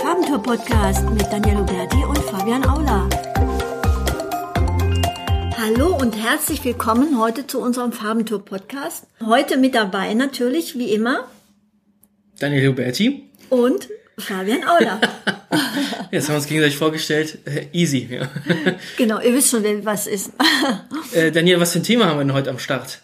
Farbentour Podcast mit Daniel Huberti und Fabian Aula. Hallo und herzlich willkommen heute zu unserem Farbentour Podcast. Heute mit dabei natürlich, wie immer, Daniel Huberti. Und Fabian Aula. Jetzt haben wir uns gegenseitig vorgestellt. Äh, easy. Ja. Genau, ihr wisst schon, was ist. äh, Daniel, was für ein Thema haben wir denn heute am Start?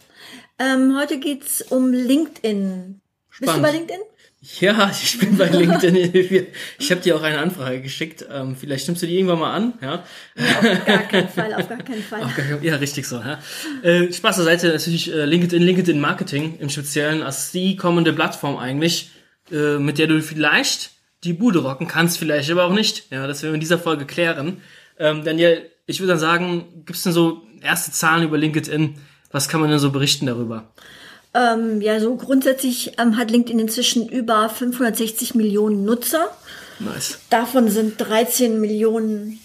Ähm, heute geht's um LinkedIn. Spannend. Bist du bei LinkedIn? Ja, ich bin bei LinkedIn. Ich habe dir auch eine Anfrage geschickt. Ähm, vielleicht nimmst du die irgendwann mal an. Ja? Auf gar keinen Fall, auf gar keinen Fall. Gar, ja, richtig so. Ja? Äh, Spaß zur Seite, natürlich äh, LinkedIn, LinkedIn Marketing im Speziellen als die kommende Plattform eigentlich, äh, mit der du vielleicht die Bude rocken kannst, vielleicht aber auch nicht. Ja, das werden wir in dieser Folge klären. Ähm, Daniel, ich würde dann sagen, gibt's denn so erste Zahlen über LinkedIn? Was kann man denn so berichten darüber? Ähm, ja, so grundsätzlich ähm, hat LinkedIn inzwischen über 560 Millionen Nutzer. Nice. Davon sind 13 Millionen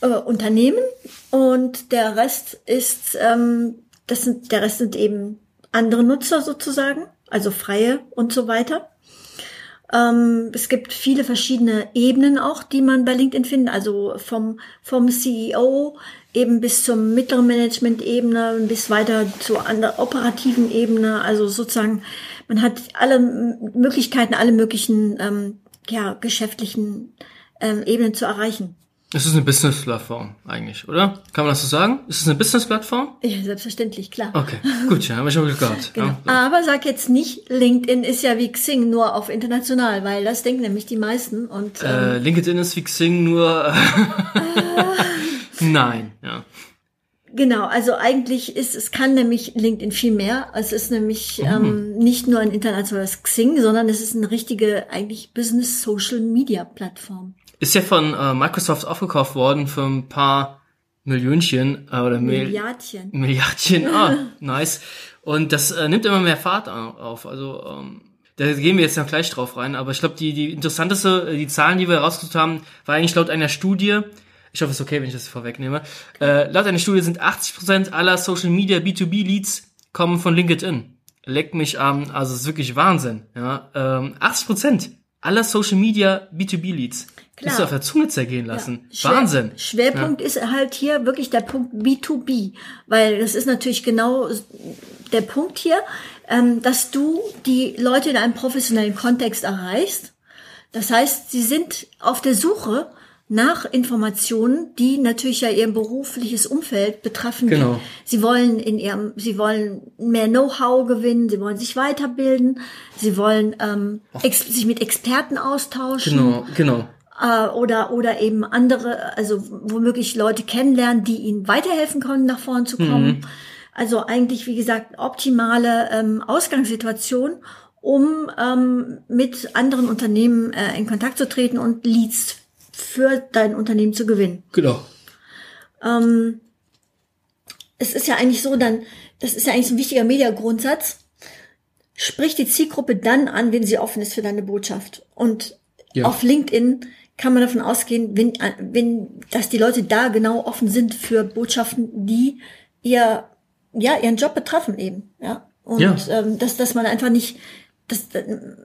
äh, Unternehmen und der Rest ist, ähm, das sind, der Rest sind eben andere Nutzer sozusagen, also freie und so weiter. Ähm, es gibt viele verschiedene Ebenen auch, die man bei LinkedIn findet, also vom, vom CEO eben bis zur mittleren Management-Ebene, bis weiter zur operativen Ebene. Also sozusagen, man hat alle Möglichkeiten, alle möglichen ähm, ja, geschäftlichen ähm, Ebenen zu erreichen. Es ist eine Business-Plattform eigentlich, oder? Kann man das so sagen? Ist es eine Business-Plattform? Ja, selbstverständlich, klar. Okay, gut, ja, haben wir schon Glück gehabt. Genau. Ja. Aber sag jetzt nicht, LinkedIn ist ja wie Xing nur auf international, weil das denken nämlich die meisten. Und, ähm, äh, LinkedIn ist wie Xing nur... Nein, ja. Genau, also eigentlich ist, es kann nämlich LinkedIn viel mehr. Es ist nämlich mhm. ähm, nicht nur ein internationales Xing, sondern es ist eine richtige eigentlich Business Social Media Plattform. Ist ja von äh, Microsoft aufgekauft worden für ein paar Millionchen äh, oder Milliardchen. Milliardchen, ah, nice. Und das äh, nimmt immer mehr Fahrt auf. Also ähm, da gehen wir jetzt noch gleich drauf rein. Aber ich glaube, die, die interessanteste, äh, die Zahlen, die wir herausgesucht haben, war eigentlich laut einer Studie, ich hoffe, es ist okay, wenn ich das vorwegnehme. Äh, laut einer Studie sind 80% aller Social Media B2B Leads kommen von LinkedIn. Leckt mich an, also es ist wirklich Wahnsinn. Ja, ähm, 80% aller Social Media B2B Leads. Klar. Musst du auf der Zunge zergehen lassen. Ja. Wahnsinn. Schwerpunkt ja. ist halt hier wirklich der Punkt B2B, weil das ist natürlich genau der Punkt hier, ähm, dass du die Leute in einem professionellen Kontext erreichst. Das heißt, sie sind auf der Suche nach Informationen, die natürlich ja ihr berufliches Umfeld betreffen. Genau. Sie wollen in ihrem, sie wollen mehr Know-how gewinnen, sie wollen sich weiterbilden, sie wollen ähm, sich mit Experten austauschen. Genau, genau. Äh, oder oder eben andere, also womöglich Leute kennenlernen, die ihnen weiterhelfen können, nach vorn zu kommen. Mhm. Also eigentlich, wie gesagt, optimale ähm, Ausgangssituation, um ähm, mit anderen Unternehmen äh, in Kontakt zu treten und Leads für dein Unternehmen zu gewinnen. Genau. Ähm, es ist ja eigentlich so, dann, das ist ja eigentlich so ein wichtiger Mediagrundsatz. Sprich die Zielgruppe dann an, wenn sie offen ist für deine Botschaft. Und ja. auf LinkedIn kann man davon ausgehen, wenn, wenn, dass die Leute da genau offen sind für Botschaften, die ihr, ja, ihren Job betreffen eben, ja. Und ja. Ähm, dass, dass man einfach nicht, das,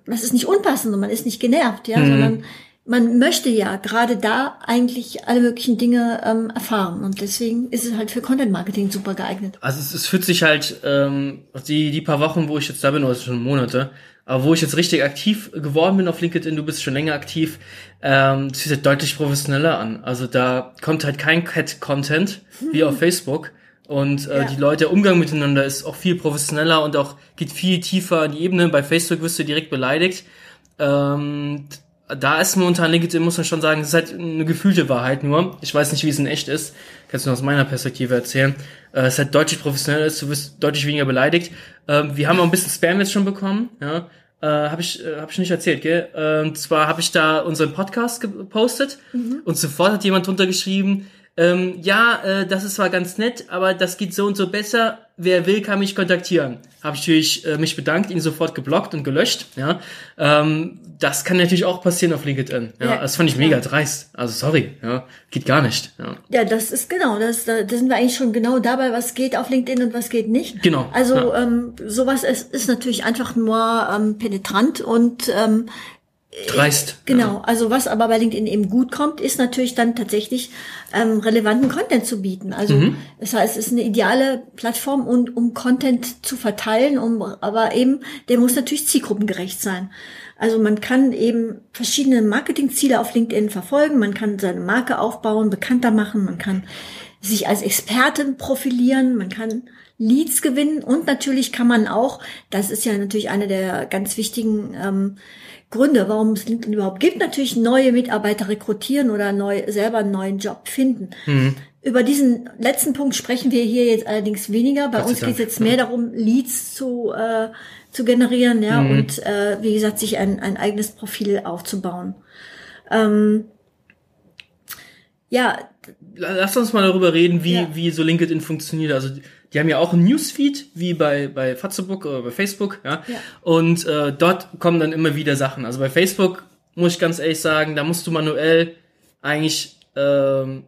das ist nicht unpassend und man ist nicht genervt, ja, mhm. sondern man möchte ja gerade da eigentlich alle möglichen Dinge ähm, erfahren und deswegen ist es halt für Content Marketing super geeignet. Also es, es fühlt sich halt ähm, die die paar Wochen, wo ich jetzt da bin, oder schon Monate, aber wo ich jetzt richtig aktiv geworden bin auf LinkedIn, du bist schon länger aktiv, ähm, das sieht halt deutlich professioneller an. Also da kommt halt kein Cat-Content wie auf Facebook. Und äh, ja. die Leute, der Umgang miteinander ist auch viel professioneller und auch geht viel tiefer in die Ebene. Bei Facebook wirst du direkt beleidigt. Ähm, da ist momentan LinkedIn, muss man schon sagen, es ist halt eine gefühlte Wahrheit nur. Ich weiß nicht, wie es in echt ist. Kannst du aus meiner Perspektive erzählen. Äh, es ist halt deutlich professioneller du wirst deutlich weniger beleidigt. Ähm, wir haben auch ein bisschen Spam jetzt schon bekommen, ja. Äh, habe ich, äh, hab ich nicht erzählt, gell? Äh, und zwar habe ich da unseren Podcast gepostet mhm. und sofort hat jemand drunter geschrieben, ähm, ja, äh, das ist zwar ganz nett, aber das geht so und so besser. Wer will, kann mich kontaktieren. Habe ich natürlich äh, mich bedankt, ihn sofort geblockt und gelöscht. Ja, ähm, das kann natürlich auch passieren auf LinkedIn. Ja, ja das fand ich klar. mega dreist. Also sorry, ja, geht gar nicht. Ja, ja das ist genau, das, da sind wir eigentlich schon genau dabei, was geht auf LinkedIn und was geht nicht. Genau. Also ja. ähm, sowas ist, ist natürlich einfach nur ähm, penetrant und ähm, Dreist. Genau, also was aber bei LinkedIn eben gut kommt, ist natürlich dann tatsächlich ähm, relevanten Content zu bieten. Also Mhm. das heißt, es ist eine ideale Plattform, um, um Content zu verteilen, um, aber eben, der muss natürlich zielgruppengerecht sein. Also man kann eben verschiedene Marketingziele auf LinkedIn verfolgen, man kann seine Marke aufbauen, bekannter machen, man kann sich als Expertin profilieren, man kann Leads gewinnen und natürlich kann man auch, das ist ja natürlich eine der ganz wichtigen ähm, Gründe, warum es LinkedIn überhaupt gibt, natürlich neue Mitarbeiter rekrutieren oder neu, selber einen neuen Job finden. Mhm. Über diesen letzten Punkt sprechen wir hier jetzt allerdings weniger. Bei uns geht es jetzt mehr darum, Leads zu, äh, zu generieren, ja, Mhm. und äh, wie gesagt, sich ein, ein eigenes Profil aufzubauen. Ähm, ja, Lass uns mal darüber reden, wie, Ja. wie so LinkedIn funktioniert. Also die- haben ja auch ein Newsfeed, wie bei, bei Facebook oder bei Facebook, ja. Ja. Und äh, dort kommen dann immer wieder Sachen. Also bei Facebook muss ich ganz ehrlich sagen, da musst du manuell eigentlich ähm,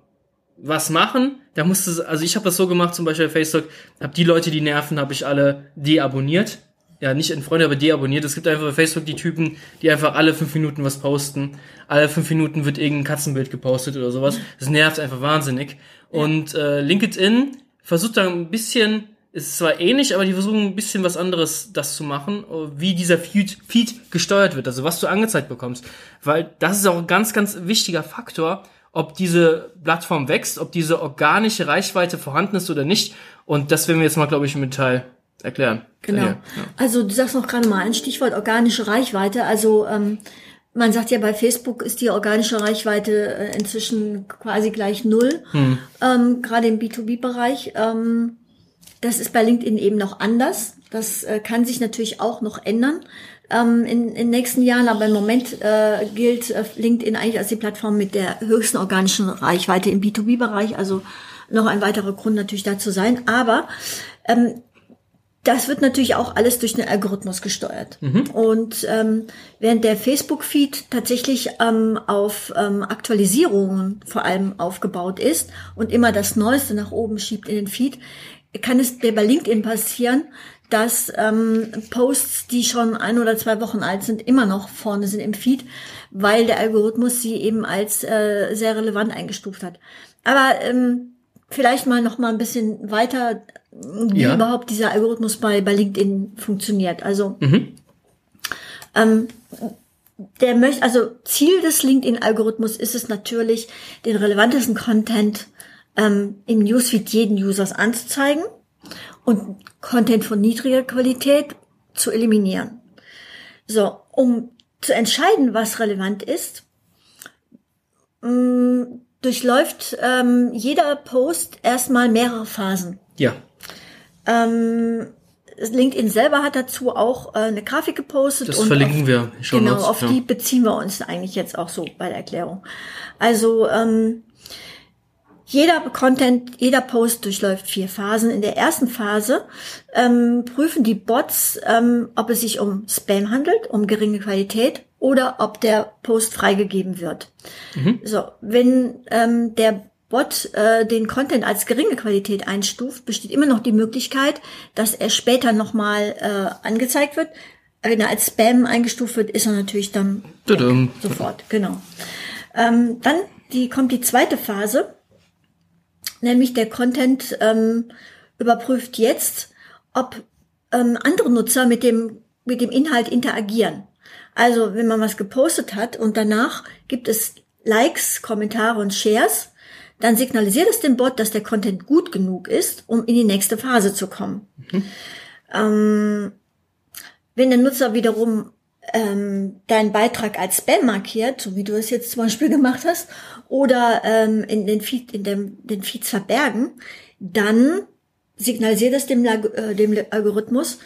was machen. Da musst du, also ich habe das so gemacht, zum Beispiel bei Facebook, habe die Leute, die nerven, habe ich alle deabonniert. Ja, nicht in Freunde, aber deabonniert. Es gibt einfach bei Facebook die Typen, die einfach alle fünf Minuten was posten. Alle fünf Minuten wird irgendein Katzenbild gepostet oder sowas. Das nervt einfach wahnsinnig. Und äh, LinkedIn versucht da ein bisschen, ist zwar ähnlich, aber die versuchen ein bisschen was anderes, das zu machen, wie dieser Feed, Feed gesteuert wird, also was du angezeigt bekommst. Weil das ist auch ein ganz, ganz wichtiger Faktor, ob diese Plattform wächst, ob diese organische Reichweite vorhanden ist oder nicht. Und das werden wir jetzt mal, glaube ich, im Detail erklären. Genau. Ja, Also du sagst noch gerade mal ein Stichwort organische Reichweite. Also ähm, man sagt ja bei Facebook ist die organische Reichweite äh, inzwischen quasi gleich null, ähm, gerade im B2B-Bereich. Ähm, das ist bei LinkedIn eben noch anders. Das äh, kann sich natürlich auch noch ändern ähm, in, in den nächsten Jahren, aber im Moment äh, gilt äh, LinkedIn eigentlich als die Plattform mit der höchsten organischen Reichweite im B2B-Bereich. Also noch ein weiterer Grund natürlich dazu sein. Aber ähm, das wird natürlich auch alles durch den Algorithmus gesteuert. Und ähm, während der Facebook-Feed tatsächlich ähm, auf ähm, Aktualisierungen vor allem aufgebaut ist und immer das Neueste nach oben schiebt in den Feed, kann es dir bei LinkedIn passieren, dass ähm, Posts, die schon ein oder zwei Wochen alt sind, immer noch vorne sind im Feed, weil der Algorithmus sie eben als äh, sehr relevant eingestuft hat. Aber ähm, vielleicht mal noch mal ein bisschen weiter, wie Ja. überhaupt dieser Algorithmus bei, bei LinkedIn funktioniert. Also Mhm. ähm, der möchte, also Ziel des LinkedIn-Algorithmus ist es natürlich, den relevantesten Content ähm, im Newsfeed jeden Users anzuzeigen und Content von niedriger Qualität zu eliminieren. So, um zu entscheiden, was relevant ist, mh, durchläuft ähm, jeder Post erstmal mehrere Phasen. Ja. Ähm, LinkedIn selber hat dazu auch äh, eine Grafik gepostet. Das und verlinken auf, wir Show Genau, Notes, auf ja. die beziehen wir uns eigentlich jetzt auch so bei der Erklärung. Also ähm, jeder Content, jeder Post durchläuft vier Phasen. In der ersten Phase ähm, prüfen die Bots, ähm, ob es sich um Spam handelt, um geringe Qualität oder ob der Post freigegeben wird. So, wenn ähm, der Bot äh, den Content als geringe Qualität einstuft, besteht immer noch die Möglichkeit, dass er später nochmal äh, angezeigt wird. Wenn er als Spam eingestuft wird, ist er natürlich dann sofort, genau. Ähm, dann die, kommt die zweite Phase, nämlich der Content ähm, überprüft jetzt, ob ähm, andere Nutzer mit dem, mit dem Inhalt interagieren. Also wenn man was gepostet hat und danach gibt es Likes, Kommentare und Shares, dann signalisiert es dem Bot, dass der Content gut genug ist, um in die nächste Phase zu kommen. Ähm, wenn der Nutzer wiederum ähm, deinen Beitrag als Spam markiert, so wie du es jetzt zum Beispiel gemacht hast, oder ähm, in den Feed, in dem, den Feeds verbergen, dann signalisiert es dem, äh, dem Algorithmus,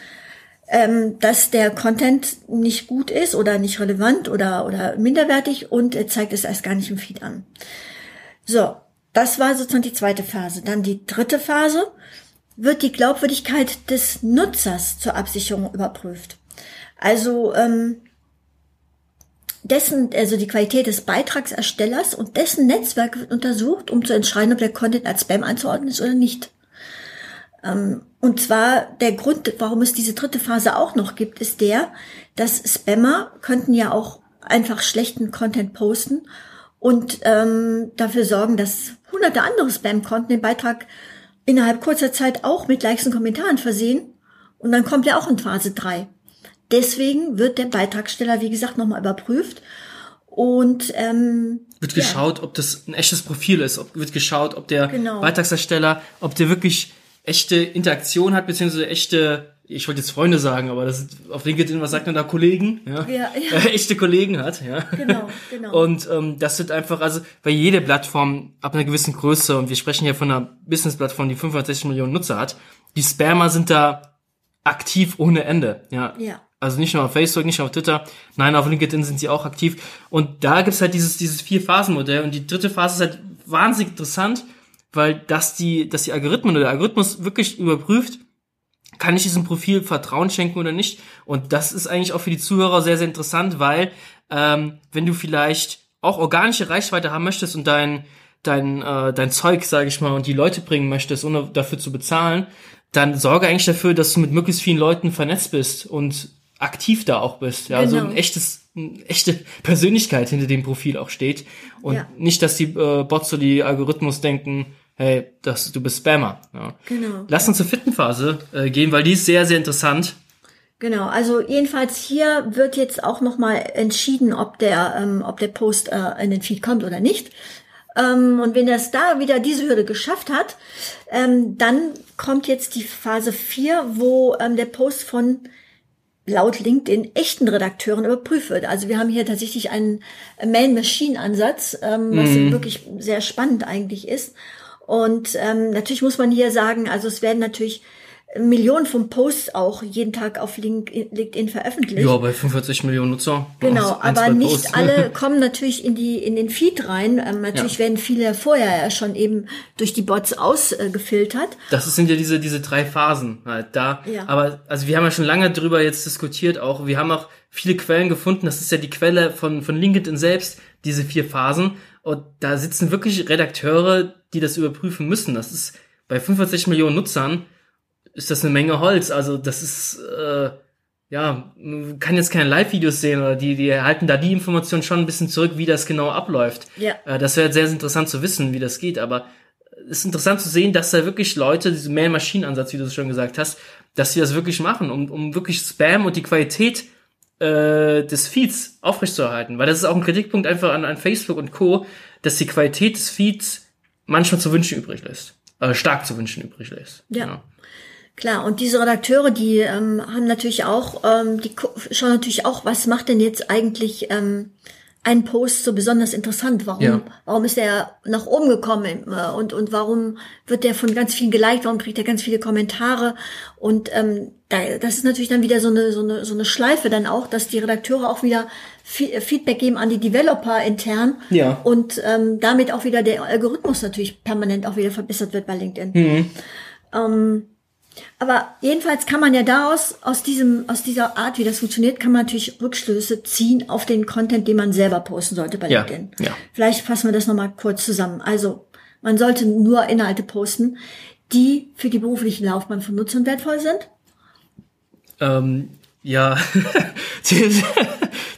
ähm, dass der Content nicht gut ist oder nicht relevant oder, oder minderwertig und er zeigt es erst gar nicht im Feed an. So, das war sozusagen die zweite Phase. Dann die dritte Phase wird die Glaubwürdigkeit des Nutzers zur Absicherung überprüft. Also ähm, dessen, also die Qualität des Beitragserstellers und dessen Netzwerk wird untersucht, um zu entscheiden, ob der Content als Spam einzuordnen ist oder nicht. Ähm, und zwar der Grund, warum es diese dritte Phase auch noch gibt, ist der, dass Spammer könnten ja auch einfach schlechten Content posten und ähm, dafür sorgen, dass hunderte andere Spam-Konten den Beitrag innerhalb kurzer Zeit auch mit Likes und Kommentaren versehen. Und dann kommt er auch in Phase 3. Deswegen wird der Beitragsteller, wie gesagt, nochmal überprüft. Und ähm, wird geschaut, ja. ob das ein echtes Profil ist, ob, wird geschaut, ob der Genau. Beitragsersteller, ob der wirklich echte Interaktion hat, beziehungsweise echte, ich wollte jetzt Freunde sagen, aber das ist auf LinkedIn, was sagt man da, Kollegen, ja, Ja, ja. Äh, echte Kollegen hat, ja. Genau, genau. Und ähm, das wird einfach, also bei jeder Plattform ab einer gewissen Größe, und wir sprechen ja von einer Business-Plattform, die 560 Millionen Nutzer hat, die Spammer sind da aktiv ohne Ende, ja. Ja. Also nicht nur auf Facebook, nicht nur auf Twitter, nein, auf LinkedIn sind sie auch aktiv. Und da gibt's halt dieses, dieses Vier-Phasen-Modell. Und die dritte Phase ist halt wahnsinnig interessant, weil das die, dass die Algorithmen oder der Algorithmus wirklich überprüft, kann ich diesem Profil Vertrauen schenken oder nicht. Und das ist eigentlich auch für die Zuhörer sehr, sehr interessant, weil ähm, wenn du vielleicht auch organische Reichweite haben möchtest und dein dein äh, dein Zeug, sage ich mal, und die Leute bringen möchtest, ohne dafür zu bezahlen, dann sorge eigentlich dafür, dass du mit möglichst vielen Leuten vernetzt bist und aktiv da auch bist. Ja, also Genau. ein echtes, eine echte Persönlichkeit hinter dem Profil auch steht. Und Ja. nicht, dass die äh, Bots oder die Algorithmus denken, hey, das, du bist Spammer. Ja. Genau. Lass uns zur vierten Phase äh, gehen, weil die ist sehr, sehr interessant. Genau, also jedenfalls hier wird jetzt auch nochmal entschieden, ob der, ähm, ob der Post äh, in den Feed kommt oder nicht. Ähm, und wenn das da wieder diese Hürde geschafft hat, ähm, dann kommt jetzt die Phase 4, wo ähm, der Post von laut LinkedIn echten Redakteuren überprüft wird. Also wir haben hier tatsächlich einen Man-Machine-Ansatz, ähm, was wirklich sehr spannend eigentlich ist. Und ähm, natürlich muss man hier sagen, also es werden natürlich Millionen von Posts auch jeden Tag auf Link- LinkedIn veröffentlicht. Ja, bei 45 Millionen Nutzer. Genau, ein, aber nicht Posts. alle kommen natürlich in die in den Feed rein. Ähm, natürlich Ja. werden viele vorher ja schon eben durch die Bots ausgefiltert. Das sind ja diese, diese drei Phasen halt da. Ja. Aber, also wir haben ja schon lange drüber jetzt diskutiert auch. Wir haben auch viele Quellen gefunden. Das ist ja die Quelle von, von LinkedIn selbst, diese vier Phasen. Und da sitzen wirklich Redakteure, die das überprüfen müssen. Das ist bei 45 Millionen Nutzern ist das eine Menge Holz. Also das ist, äh, ja, man kann jetzt keine Live-Videos sehen oder die, die halten da die Information schon ein bisschen zurück, wie das genau abläuft. Ja. Äh, das wäre sehr interessant zu wissen, wie das geht, aber es ist interessant zu sehen, dass da wirklich Leute, diesen Man-Machine-Ansatz, wie du es schon gesagt hast, dass sie das wirklich machen, um, um wirklich Spam und die Qualität äh, des Feeds aufrechtzuerhalten. Weil das ist auch ein Kritikpunkt einfach an, an Facebook und Co., dass die Qualität des Feeds manchmal zu wünschen übrig lässt. Äh, stark zu wünschen übrig lässt. Ja. Klar, und diese Redakteure, die ähm, haben natürlich auch, ähm, die schauen natürlich auch, was macht denn jetzt eigentlich ähm, ein Post so besonders interessant? Warum, Ja. warum ist er nach oben gekommen äh, und und warum wird der von ganz vielen geliked? Warum kriegt er ganz viele Kommentare? Und ähm, da, das ist natürlich dann wieder so eine so eine so eine Schleife dann auch, dass die Redakteure auch wieder Fe- Feedback geben an die Developer intern Ja. und ähm, damit auch wieder der Algorithmus natürlich permanent auch wieder verbessert wird bei LinkedIn. Ähm, aber jedenfalls kann man ja daraus, aus diesem, aus dieser Art, wie das funktioniert, kann man natürlich Rückschlüsse ziehen auf den Content, den man selber posten sollte bei Ja, LinkedIn. ja. Vielleicht fassen wir das nochmal kurz zusammen. Also, man sollte nur Inhalte posten, die für die berufliche Laufbahn von Nutzern wertvoll sind. Ähm, ja,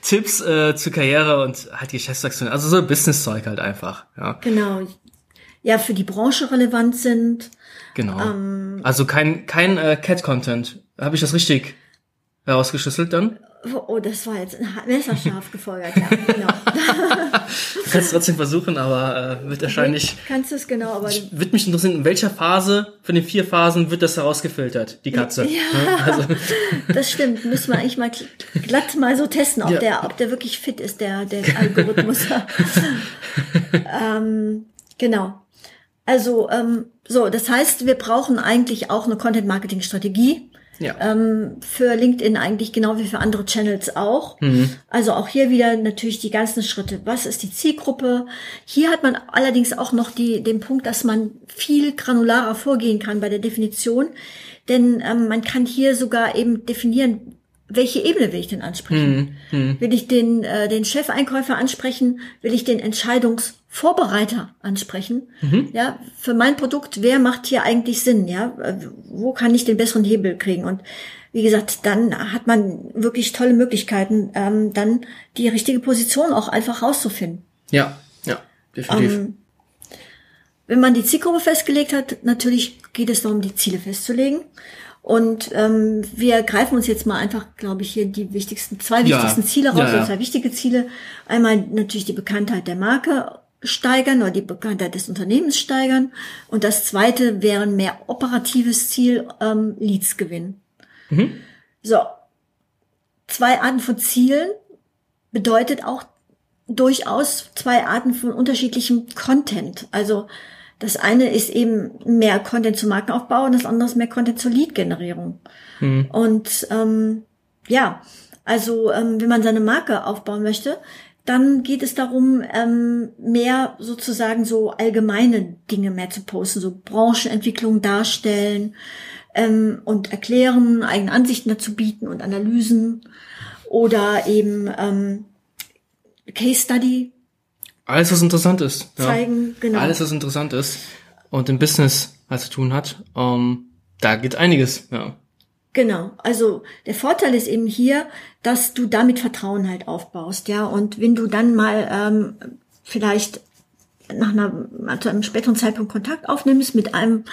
Tipps, äh, zur Karriere und halt Geschäftswachstum. Also so Business-Zeug halt einfach. Ja, Genau. Ja, für die Branche relevant sind. Genau. Ähm, also kein kein äh, Cat-Content. Habe ich das richtig herausgeschlüsselt dann? Oh, das war jetzt messerscharf gefolgert, ja, genau. Du kannst trotzdem versuchen, aber äh, wird wahrscheinlich. Kannst du es genau, aber Wird mich interessieren, in welcher Phase von den vier Phasen wird das herausgefiltert, die Katze? Ja. Also, Das stimmt, müssen wir eigentlich mal gl- glatt mal so testen, ob Ja. der, ob der wirklich fit ist, der, der Algorithmus. ähm, genau. Also, ähm, so, das heißt, wir brauchen eigentlich auch eine Content-Marketing-Strategie. ja. Ähm, für LinkedIn eigentlich genau wie für andere Channels auch. Also auch hier wieder natürlich die ganzen Schritte. Was ist die Zielgruppe? Hier hat man allerdings auch noch die, den Punkt, dass man viel granularer vorgehen kann bei der Definition. Denn ähm, man kann hier sogar eben definieren, welche Ebene will ich denn ansprechen? Will ich den, äh, den Chefeinkäufer ansprechen? Will ich den Entscheidungsvorbereiter ansprechen? Ja, für mein Produkt, wer macht hier eigentlich Sinn? Ja, Äh, wo kann ich den besseren Hebel kriegen? Und wie gesagt, dann hat man wirklich tolle Möglichkeiten, ähm, dann die richtige Position auch einfach rauszufinden. Ja, ja, definitiv. Ähm, wenn man die Zielgruppe festgelegt hat, natürlich geht es darum, die Ziele festzulegen. Und ähm, wir greifen uns jetzt mal einfach, glaube ich, hier die wichtigsten, zwei Ja. wichtigsten Ziele raus, Ja, ja. zwei wichtige Ziele. Einmal natürlich die Bekanntheit der Marke steigern oder die Bekanntheit des Unternehmens steigern. Und das zweite wäre ein mehr operatives Ziel, ähm, Leads gewinnen. So, zwei Arten von Zielen bedeutet auch durchaus zwei Arten von unterschiedlichem Content. Also das eine ist eben mehr Content zum Markenaufbau und das andere ist mehr Content zur Lead-Generierung. Und ähm, ja, also ähm, wenn man seine Marke aufbauen möchte, dann geht es darum, ähm, mehr sozusagen so allgemeine Dinge mehr zu posten, so Branchenentwicklung darstellen ähm, und erklären, eigene Ansichten dazu bieten und Analysen oder eben ähm, Case Study Alles, was interessant ist. Ja. zeigen, genau. Alles, was interessant ist und im Business was zu tun hat, ähm, da geht einiges. Ja. Genau. Also der Vorteil ist eben hier, dass du damit Vertrauen halt aufbaust, ja. Und wenn du dann mal ähm, vielleicht nach einer zu einem späteren Zeitpunkt Kontakt aufnimmst mit einem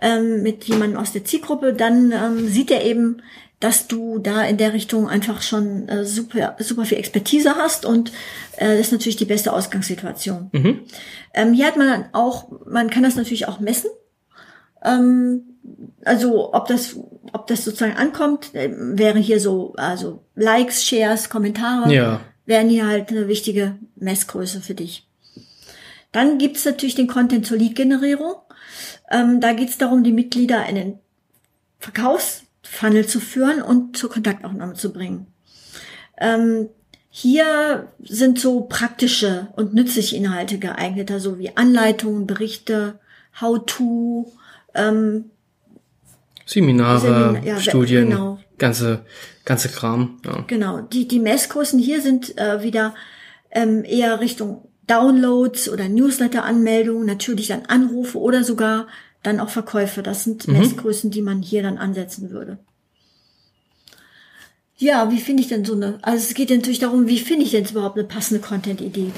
ähm, mit jemandem aus der Zielgruppe, dann ähm, sieht er eben, dass du da in der Richtung einfach schon äh, super super viel Expertise hast und äh, das ist natürlich die beste Ausgangssituation. Ähm, hier hat man dann auch, man kann das natürlich auch messen. Ähm, also ob das, ob das sozusagen ankommt, äh, wäre hier so, also Likes, Shares, Kommentare, Ja. wären hier halt eine wichtige Messgröße für dich. Dann gibt's natürlich den Content zur Lead-Generierung. Ähm, da geht's darum, die Mitglieder in den Verkaufsfunnel zu führen und zur Kontaktaufnahme zu bringen. Ähm, hier sind so praktische und nützliche Inhalte geeigneter, so wie Anleitungen, Berichte, How-to, ähm, Seminare, Seminar- ja, Studien, genau. ganze, ganze Kram. Ja. Genau, die, die Messgrößen hier sind äh, wieder ähm, eher Richtung Downloads oder Newsletter-Anmeldungen, natürlich dann Anrufe oder sogar dann auch Verkäufe. Das sind Messgrößen, die man hier dann ansetzen würde. Ja, wie finde ich denn so eine, also es geht natürlich darum, wie finde ich denn überhaupt eine passende Content-Idee?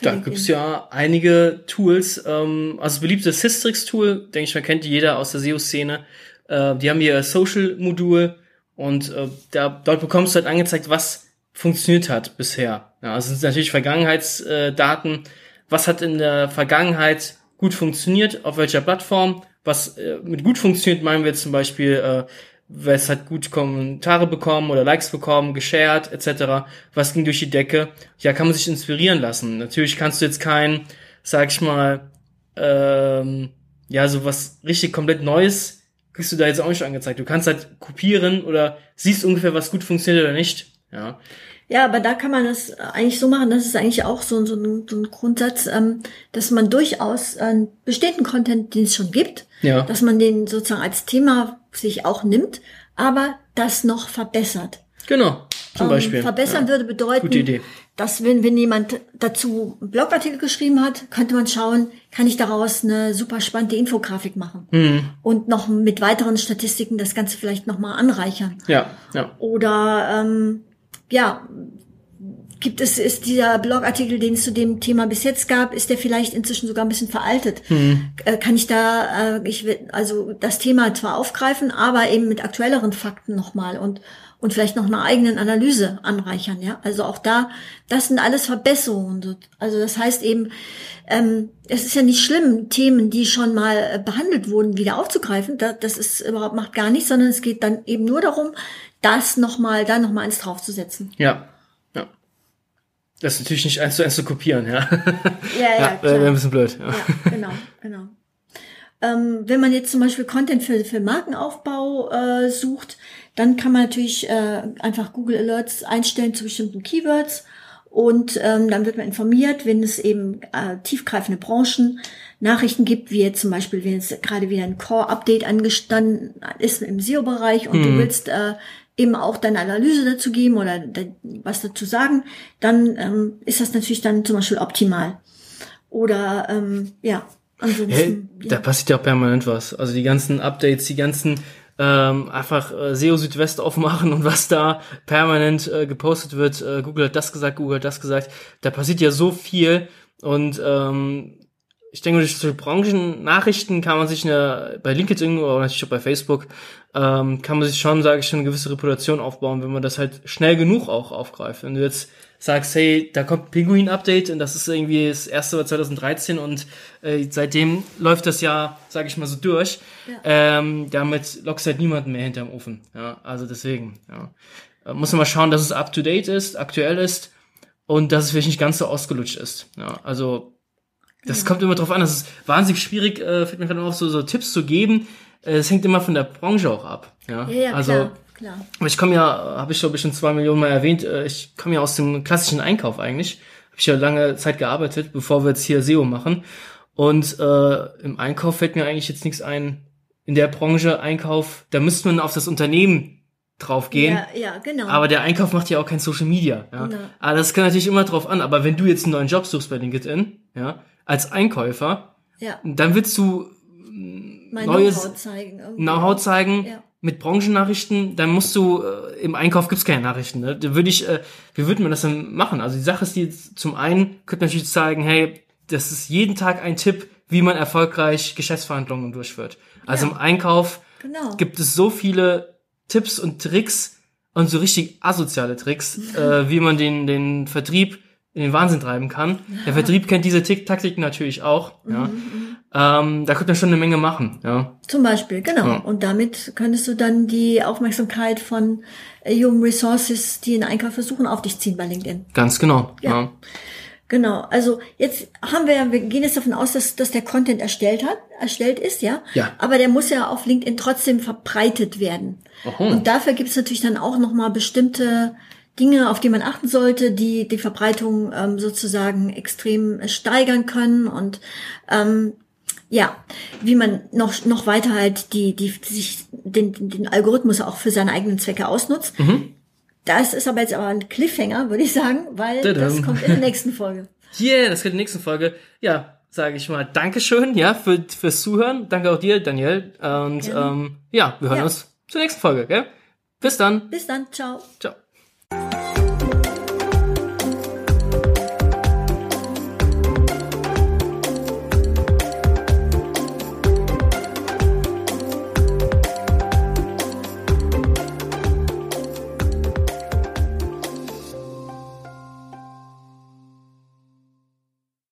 Da LinkedIn? gibt's ja einige Tools. Ähm, also das beliebte Systrix-Tool, denke ich, man kennt die jeder aus der SEO-Szene. Äh, die haben ihr Social-Modul und äh, da, dort bekommst du halt angezeigt, was funktioniert hat bisher. Ja, also sind natürlich Vergangenheitsdaten. Was hat in der Vergangenheit gut funktioniert, auf welcher Plattform? Was äh, mit gut funktioniert, meinen wir zum Beispiel, äh, was hat gut Kommentare bekommen oder Likes bekommen, geshared etc. Was ging durch die Decke? Ja, kann man sich inspirieren lassen. Natürlich kannst du jetzt kein, sag ich mal, ähm, ja, so was richtig komplett Neues kriegst du da jetzt auch nicht angezeigt. Du kannst halt kopieren oder siehst ungefähr, was gut funktioniert oder nicht. Ja. Ja, aber da kann man das eigentlich so machen, das ist eigentlich auch so, so, ein, so ein Grundsatz, ähm, dass man durchaus äh, bestehenden Content, den es schon gibt, Ja. dass man den sozusagen als Thema sich auch nimmt, aber das noch verbessert. Genau. Zum Ähm, Beispiel. Verbessern ja. würde bedeuten, dass wenn, wenn jemand dazu einen Blogartikel geschrieben hat, könnte man schauen, kann ich daraus eine super spannende Infografik machen Mhm. und noch mit weiteren Statistiken das Ganze vielleicht nochmal anreichern. Ja, ja. Oder ähm, ja, gibt es, ist dieser Blogartikel, den es zu dem Thema bis jetzt gab, ist der vielleicht inzwischen sogar ein bisschen veraltet? Äh, kann ich da, äh, ich will also das Thema zwar aufgreifen, aber eben mit aktuelleren Fakten nochmal und und vielleicht noch einer eigenen Analyse anreichern, ja. Also auch da, das sind alles Verbesserungen. So. Also das heißt eben, ähm, es ist ja nicht schlimm, Themen, die schon mal äh, behandelt wurden, wieder aufzugreifen. Da, das ist überhaupt macht gar nichts, sondern es geht dann eben nur darum, das nochmal, da nochmal eins draufzusetzen. Ja. Ja. Das ist natürlich nicht eins zu eins zu kopieren, ja. Ja, ja wäre ein bisschen blöd. Ja. Ja, genau, genau. Ähm, wenn man jetzt zum Beispiel Content für, für Markenaufbau äh, sucht, dann kann man natürlich äh, einfach Google Alerts einstellen zu bestimmten Keywords und ähm, dann wird man informiert, wenn es eben äh, tiefgreifende Branchen Nachrichten gibt, wie jetzt zum Beispiel, wenn jetzt gerade wieder ein Core-Update angestanden ist im SEO-Bereich und du willst äh, eben auch deine Analyse dazu geben oder de- was dazu sagen, dann ähm, ist das natürlich dann zum Beispiel optimal. Oder ähm, ja, ansonsten. Hey, ja. da passiert ja auch permanent was. Also die ganzen Updates, die ganzen ähm, einfach äh, SEO Südwest aufmachen und was da permanent äh, gepostet wird. Äh, Google hat das gesagt, Google hat das gesagt. Da passiert ja so viel und ähm, ich denke, durch solche Branchennachrichten kann man sich eine, bei LinkedIn oder natürlich auch bei Facebook, ähm, kann man sich schon, sage ich, schon eine gewisse Reputation aufbauen, wenn man das halt schnell genug auch aufgreift. Wenn du jetzt sagst, hey, da kommt ein Pinguin-Update und das ist irgendwie das erste war 2013 und äh, seitdem läuft das Jahr, sage ich mal so durch. Ja. Ähm, damit lockst halt niemanden mehr hinterm Ofen. Ja, also deswegen, ja. Äh, muss man mal schauen, dass es up to date ist, aktuell ist und dass es vielleicht nicht ganz so ausgelutscht ist. Ja, also das ja. kommt immer drauf an. Das ist wahnsinnig schwierig, äh, fällt mir gerade auch so, so Tipps zu geben. Äh, es hängt immer von der Branche auch ab. Ja, ja, ja also klar. Klar. Aber ich komme ja, habe ich glaube ich schon zwei Millionen Mal erwähnt, äh, ich komme ja aus dem klassischen Einkauf eigentlich. Habe ich ja lange Zeit gearbeitet, bevor wir jetzt hier SEO machen. Und äh, im Einkauf fällt mir eigentlich jetzt nichts ein. In der Branche Einkauf, da müsste man auf das Unternehmen draufgehen. Ja, ja, genau. Aber der Einkauf macht ja auch kein Social Media. Ja. Genau. Aber das kann natürlich immer drauf an. Aber wenn du jetzt einen neuen Job suchst bei LinkedIn, ja, als Einkäufer, ja. dann willst du mein neues Know-how zeigen. Know-how zeigen. Ja mit Branchennachrichten, dann musst du, äh, im Einkauf gibt's keine Nachrichten. Ne? Da würde ich, äh, wie würde man das denn machen? Also die Sache ist die, zum einen könnte natürlich zeigen, hey, das ist jeden Tag ein Tipp, wie man erfolgreich Geschäftsverhandlungen durchführt. Also ja, im Einkauf genau. gibt es so viele Tipps und Tricks und so richtig asoziale Tricks, äh, wie man den, den Vertrieb in den Wahnsinn treiben kann. Der Vertrieb kennt diese Taktiken natürlich auch. Ja. Ähm, da könnte man schon eine Menge machen. Ja. Zum Beispiel, genau. Ja. Und damit könntest du dann die Aufmerksamkeit von äh, Human Resources, die in Einkauf versuchen, auf dich ziehen bei LinkedIn. Ganz genau. Ja. ja. Genau, also jetzt haben wir, wir gehen jetzt davon aus, dass, dass der Content erstellt hat, erstellt ist, ja. Ja. Aber der muss ja auf LinkedIn trotzdem verbreitet werden. Aha. Und dafür gibt es natürlich dann auch nochmal bestimmte Dinge, auf die man achten sollte, die die Verbreitung ähm, sozusagen extrem steigern können und ähm, ja, wie man noch noch weiter halt die die sich den den Algorithmus auch für seine eigenen Zwecke ausnutzt. Mhm. Das ist aber jetzt aber ein Cliffhanger, würde ich sagen, weil Tadam. das kommt in der nächsten Folge. Yeah, das kommt in der nächsten Folge. Ja, sage ich mal Dankeschön, ja, für, fürs Zuhören. Danke auch dir, Daniel. Und ähm, ja, wir hören ja. uns zur nächsten Folge, gell? Bis dann. Bis dann. Ciao. Ciao.